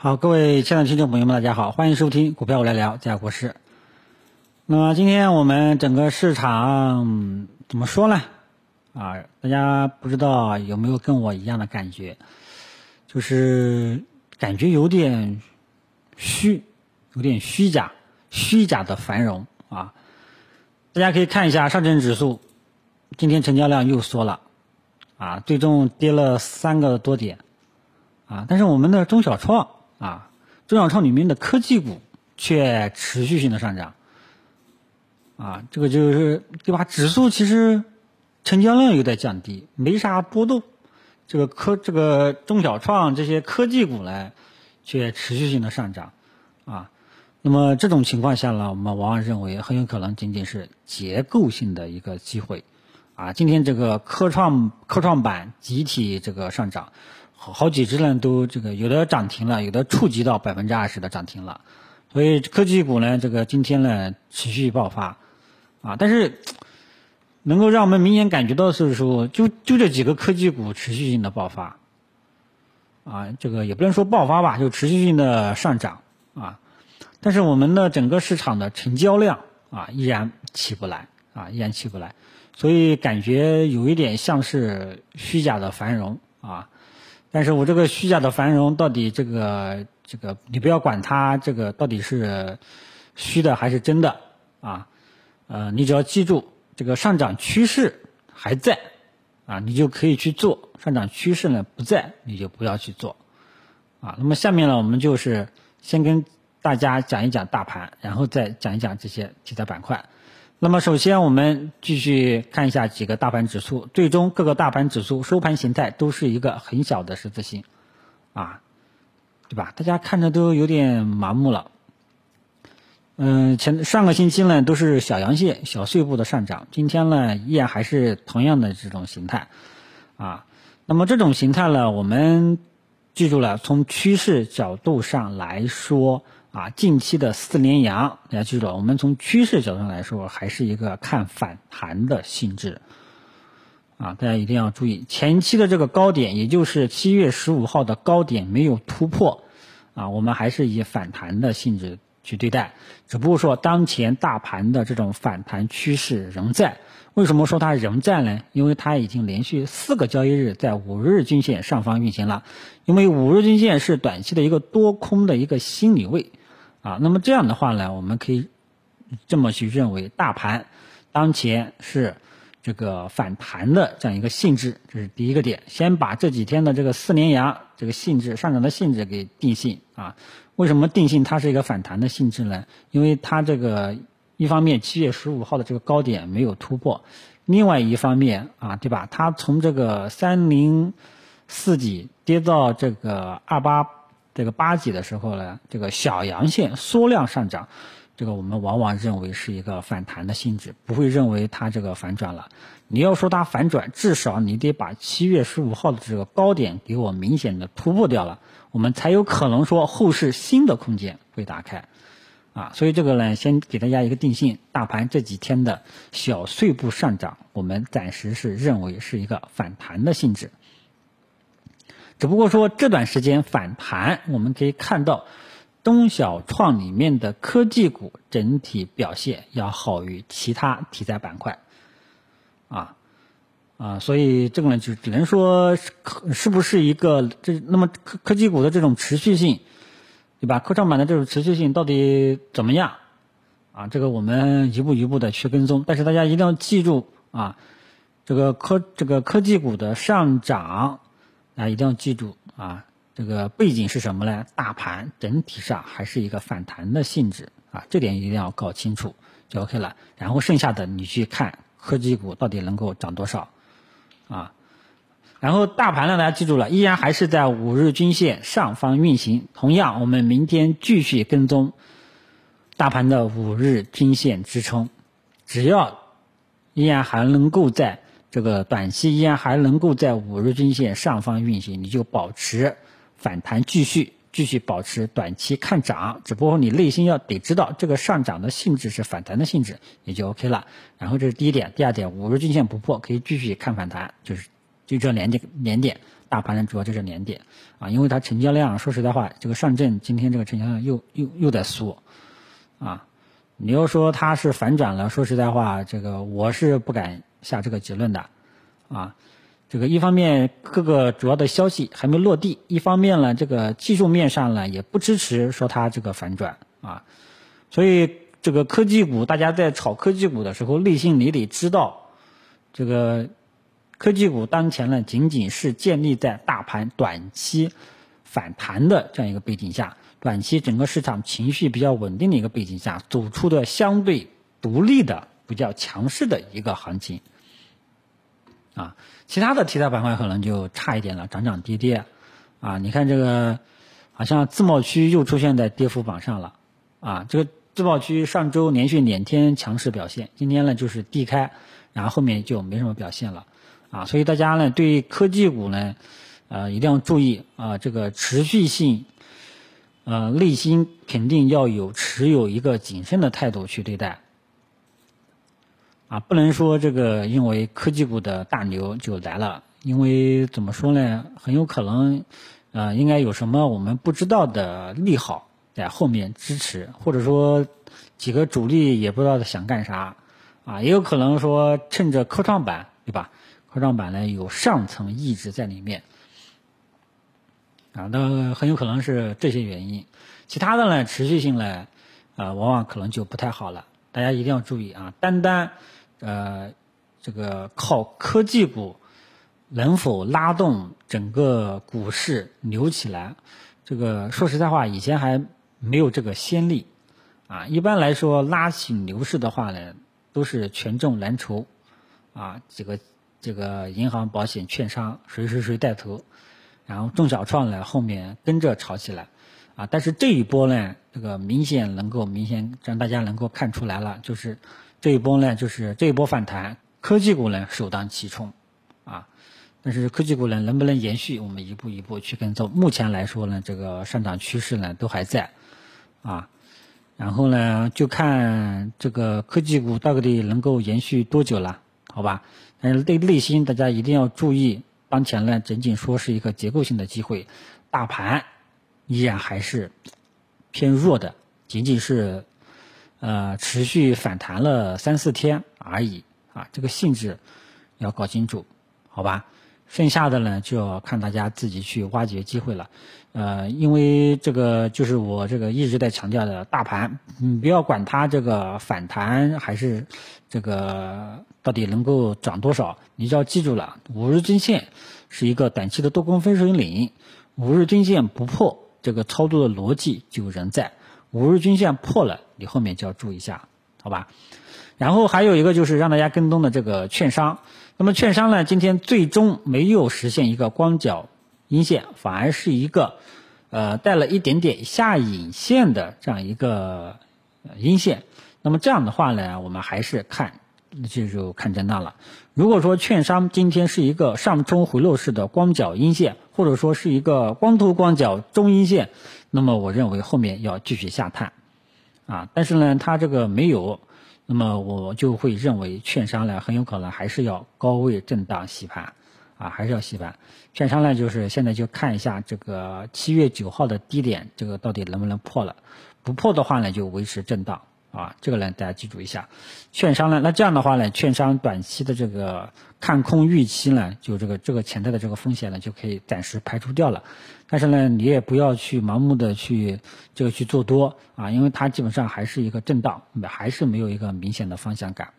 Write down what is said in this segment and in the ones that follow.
好，各位亲爱的听众朋友们，大家好，欢迎收听股票我来聊，加股市。那么今天我们整个市场怎么说呢？啊，大家不知道有没有跟我一样的感觉，就是感觉有点虚，有点虚假，虚假的繁荣啊。大家可以看一下上证指数，今天成交量又缩了，啊，最终跌了三个多点，啊，但是我们的中小创。啊，中小创里面的科技股却持续性的上涨，啊，这个就是对吧？指数其实成交量有点降低，没啥波动，这个科这个中小创这些科技股呢，却持续性的上涨，啊，那么这种情况下呢，我们往往认为很有可能仅仅是结构性的一个机会，啊，今天这个科创科创板集体这个上涨。好好几只呢，都这个有的涨停了，有的触及到百分之二十的涨停了，所以科技股呢，这个今天呢持续爆发，啊，但是能够让我们明显感觉到是说，就就这几个科技股持续性的爆发，啊，这个也不能说爆发吧，就持续性的上涨，啊，但是我们的整个市场的成交量啊依然起不来，啊，依然起不来，所以感觉有一点像是虚假的繁荣，啊。但是我这个虚假的繁荣到底这个这个你不要管它这个到底是虚的还是真的啊，呃，你只要记住这个上涨趋势还在啊，你就可以去做；上涨趋势呢不在，你就不要去做啊。那么下面呢，我们就是先跟大家讲一讲大盘，然后再讲一讲这些题材板块。那么首先，我们继续看一下几个大盘指数，最终各个大盘指数收盘形态都是一个很小的十字星，啊，对吧？大家看着都有点麻木了。嗯，前上个星期呢都是小阳线、小碎步的上涨，今天呢依然还是同样的这种形态，啊，那么这种形态呢，我们记住了，从趋势角度上来说。啊，近期的四连阳，大家记住了，我们从趋势角度上来说，还是一个看反弹的性质。啊，大家一定要注意，前期的这个高点，也就是七月十五号的高点没有突破，啊，我们还是以反弹的性质去对待。只不过说，当前大盘的这种反弹趋势仍在。为什么说它仍在呢？因为它已经连续四个交易日在五日均线上方运行了。因为五日均线是短期的一个多空的一个心理位。啊，那么这样的话呢，我们可以这么去认为，大盘当前是这个反弹的这样一个性质，这是第一个点。先把这几天的这个四连阳这个性质上涨的性质给定性啊。为什么定性它是一个反弹的性质呢？因为它这个一方面七月十五号的这个高点没有突破，另外一方面啊，对吧？它从这个三零四几跌到这个二八。这个八级的时候呢，这个小阳线缩量上涨，这个我们往往认为是一个反弹的性质，不会认为它这个反转了。你要说它反转，至少你得把七月十五号的这个高点给我明显的突破掉了，我们才有可能说后市新的空间会打开。啊，所以这个呢，先给大家一个定性，大盘这几天的小碎步上涨，我们暂时是认为是一个反弹的性质。只不过说这段时间反弹，我们可以看到中小创里面的科技股整体表现要好于其他题材板块，啊啊，所以这个呢就只能说是是不是一个这那么科科技股的这种持续性，对吧？科创板的这种持续性到底怎么样？啊，这个我们一步一步的去跟踪，但是大家一定要记住啊，这个科这个科技股的上涨。啊，一定要记住啊！这个背景是什么呢？大盘整体上还是一个反弹的性质啊，这点一定要搞清楚就 OK 了。然后剩下的你去看科技股到底能够涨多少啊。然后大盘呢，大家记住了，依然还是在五日均线上方运行。同样，我们明天继续跟踪大盘的五日均线支撑，只要依然还能够在。这个短期依然还能够在五日均线上方运行，你就保持反弹继续，继续保持短期看涨。只不过你内心要得知道这个上涨的性质是反弹的性质，也就 OK 了。然后这是第一点，第二点，五日均线不破可以继续看反弹，就是就这两点两点，大盘呢主要就是两点啊，因为它成交量说实在话，这个上证今天这个成交量又又又在缩啊。你要说它是反转了，说实在话，这个我是不敢下这个结论的啊。这个一方面各个主要的消息还没落地，一方面呢，这个技术面上呢也不支持说它这个反转啊，所以这个科技股大家在炒科技股的时候，内心你得知道，这个科技股当前呢仅仅是建立在大盘短期反弹的这样一个背景下，短期整个市场情绪比较稳定的一个背景下走出的相对独立的比较强势的一个行情。啊，其他的题材板块可能就差一点了，涨涨跌跌，啊，你看这个，好像自贸区又出现在跌幅榜上了，啊，这个自贸区上周连续两天强势表现，今天呢就是低开，然后后面就没什么表现了，啊，所以大家呢对科技股呢，呃，一定要注意啊，这个持续性，呃，内心肯定要有持有一个谨慎的态度去对待。啊，不能说这个因为科技股的大牛就来了，因为怎么说呢？很有可能，呃，应该有什么我们不知道的利好在后面支持，或者说几个主力也不知道想干啥，啊，也有可能说趁着科创板，对吧？科创板呢有上层意志在里面，啊，那很有可能是这些原因。其他的呢，持续性呢，啊，往往可能就不太好了。大家一定要注意啊，单单。呃，这个靠科技股能否拉动整个股市牛起来？这个说实在话，以前还没有这个先例啊。一般来说，拉起牛市的话呢，都是权重蓝筹啊，几个这个银行、保险、券商谁谁谁带头，然后中小创呢后面跟着炒起来啊。但是这一波呢，这个明显能够明显让大家能够看出来了，就是。这一波呢，就是这一波反弹，科技股呢首当其冲，啊，但是科技股呢能不能延续，我们一步一步去跟踪。目前来说呢，这个上涨趋势呢都还在，啊，然后呢就看这个科技股到底能够延续多久了，好吧？但是对内心大家一定要注意，当前呢仅仅说是一个结构性的机会，大盘依然还是偏弱的，仅仅是。呃，持续反弹了三四天而已啊，这个性质要搞清楚，好吧？剩下的呢，就要看大家自己去挖掘机会了。呃，因为这个就是我这个一直在强调的，大盘，你不要管它这个反弹还是这个到底能够涨多少，你只要记住了，五日均线是一个短期的多空分水岭，五日均线不破，这个操作的逻辑就仍在。五日均线破了，你后面就要注意一下，好吧？然后还有一个就是让大家跟踪的这个券商，那么券商呢，今天最终没有实现一个光脚阴线，反而是一个呃带了一点点下影线的这样一个阴线。那么这样的话呢，我们还是看这就看震荡了。如果说券商今天是一个上冲回落式的光脚阴线，或者说是一个光头光脚中阴线。那么我认为后面要继续下探，啊，但是呢，它这个没有，那么我就会认为券商呢很有可能还是要高位震荡洗盘，啊，还是要洗盘。券商呢就是现在就看一下这个七月九号的低点，这个到底能不能破了，不破的话呢就维持震荡。啊，这个呢，大家记住一下。券商呢，那这样的话呢，券商短期的这个看空预期呢，就这个这个潜在的这个风险呢，就可以暂时排除掉了。但是呢，你也不要去盲目的去这个去做多啊，因为它基本上还是一个震荡，还是没有一个明显的方向感。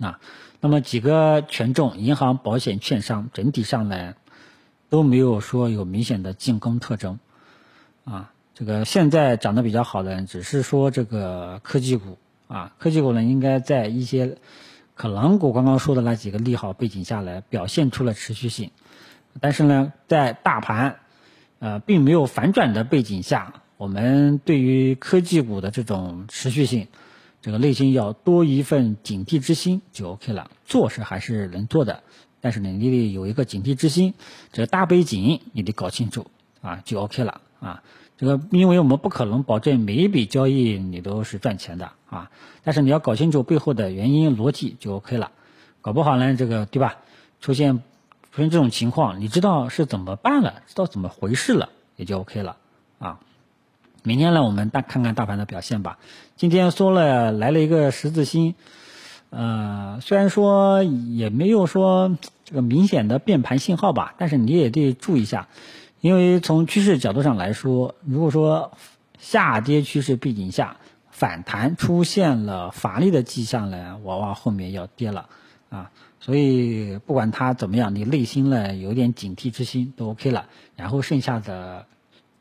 啊，那么几个权重银行、保险、券商整体上呢，都没有说有明显的进攻特征，啊。这个现在涨得比较好的，只是说这个科技股啊，科技股呢应该在一些可能我刚刚说的那几个利好背景下来表现出了持续性，但是呢，在大盘呃并没有反转的背景下，我们对于科技股的这种持续性，这个内心要多一份警惕之心就 OK 了。做是还是能做的，但是呢，你得有一个警惕之心，这个大背景你得搞清楚啊，就 OK 了啊。这个，因为我们不可能保证每一笔交易你都是赚钱的啊，但是你要搞清楚背后的原因逻辑就 OK 了，搞不好呢，这个对吧？出现出现这种情况，你知道是怎么办了，知道怎么回事了，也就 OK 了啊。明天呢，我们大看看大盘的表现吧。今天说了来了一个十字星，呃，虽然说也没有说这个明显的变盘信号吧，但是你也得注意一下，因为从趋势角度上来说，如果说下跌趋势背景下反弹出现了乏力的迹象呢，往往后面要跌了啊。所以不管它怎么样，你内心呢有点警惕之心都 OK 了。然后剩下的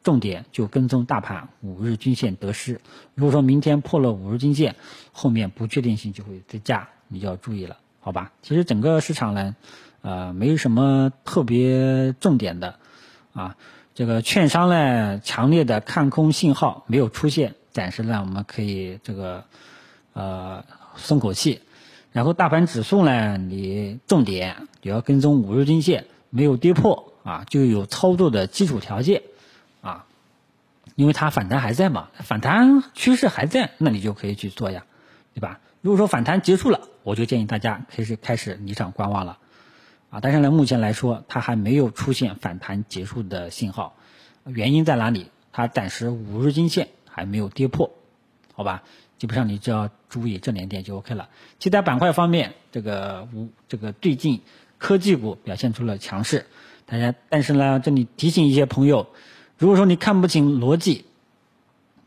重点就跟踪大盘五日均线得失。如果说明天破了五日均线，后面不确定性就会增加，你就要注意了，好吧？其实整个市场呢，呃，没什么特别重点的啊。这个券商呢，强烈的看空信号没有出现，暂时呢我们可以这个呃松口气。然后大盘指数呢，你重点也要跟踪五日均线，没有跌破啊，就有操作的基础条件啊，因为它反弹还在嘛，反弹趋势还在，那你就可以去做呀，对吧？如果说反弹结束了，我就建议大家开始开始离场观望了啊。但是呢，目前来说它还没有出现反弹结束的信号，原因在哪里？它暂时五日均线还没有跌破，好吧？基本上你只要注意这两点就 OK 了。其他板块方面，这个无这个最近科技股表现出了强势，大家但是呢，这里提醒一些朋友，如果说你看不清逻辑，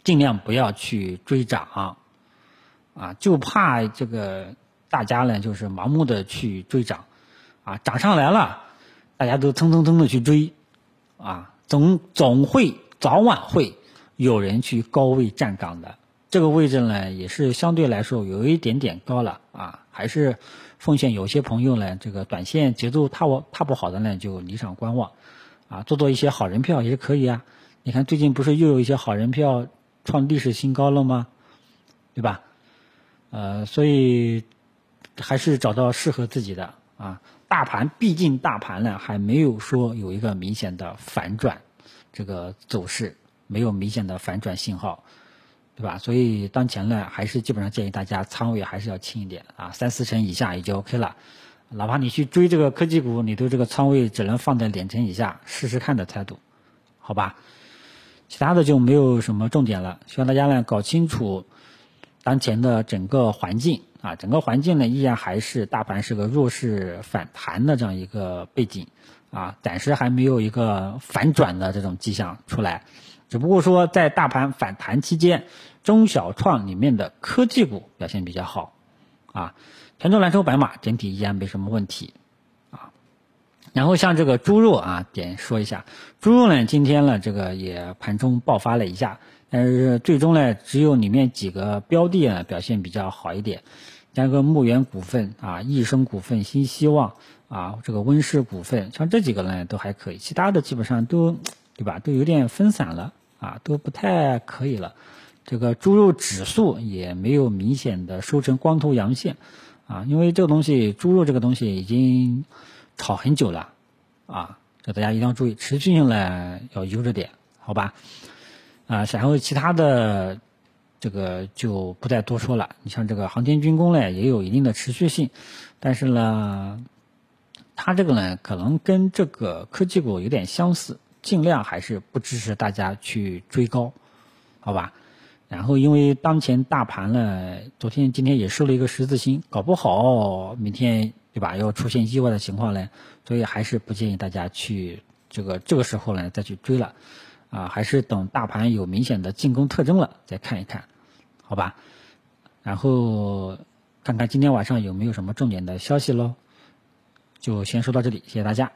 尽量不要去追涨，啊，就怕这个大家呢就是盲目的去追涨，啊，涨上来了，大家都蹭蹭蹭的去追，啊，总总会早晚会有人去高位站岗的。这个位置呢，也是相对来说有一点点高了啊，还是奉劝有些朋友呢，这个短线节奏踏不踏不好的呢，就离场观望，啊，做做一些好人票也是可以啊。你看最近不是又有一些好人票创历史新高了吗？对吧？呃，所以还是找到适合自己的啊。大盘毕竟大盘呢还没有说有一个明显的反转，这个走势没有明显的反转信号。对吧？所以当前呢，还是基本上建议大家仓位还是要轻一点啊，三四成以下也就 OK 了。哪怕你去追这个科技股，你对这个仓位只能放在两成以下，试试看的态度，好吧？其他的就没有什么重点了。希望大家呢搞清楚当前的整个环境啊，整个环境呢依然还是大盘是个弱势反弹的这样一个背景啊，暂时还没有一个反转的这种迹象出来。只不过说，在大盘反弹期间，中小创里面的科技股表现比较好，啊，权重蓝筹白马整体依然没什么问题，啊，然后像这个猪肉啊，点说一下，猪肉呢，今天呢，这个也盘中爆发了一下，但是最终呢，只有里面几个标的呢表现比较好一点，像个牧原股份啊、益生股份、新希望啊、这个温氏股份，像这几个呢都还可以，其他的基本上都，对吧？都有点分散了。啊，都不太可以了，这个猪肉指数也没有明显的收成光头阳线，啊，因为这个东西，猪肉这个东西已经炒很久了，啊，这大家一定要注意，持续性呢要悠着点，好吧？啊，然后其他的这个就不再多说了。你像这个航天军工呢，也有一定的持续性，但是呢，它这个呢，可能跟这个科技股有点相似。尽量还是不支持大家去追高，好吧？然后因为当前大盘呢，昨天今天也收了一个十字星，搞不好明天对吧？要出现意外的情况呢，所以还是不建议大家去这个这个时候呢再去追了，啊，还是等大盘有明显的进攻特征了再看一看，好吧？然后看看今天晚上有没有什么重点的消息喽，就先说到这里，谢谢大家。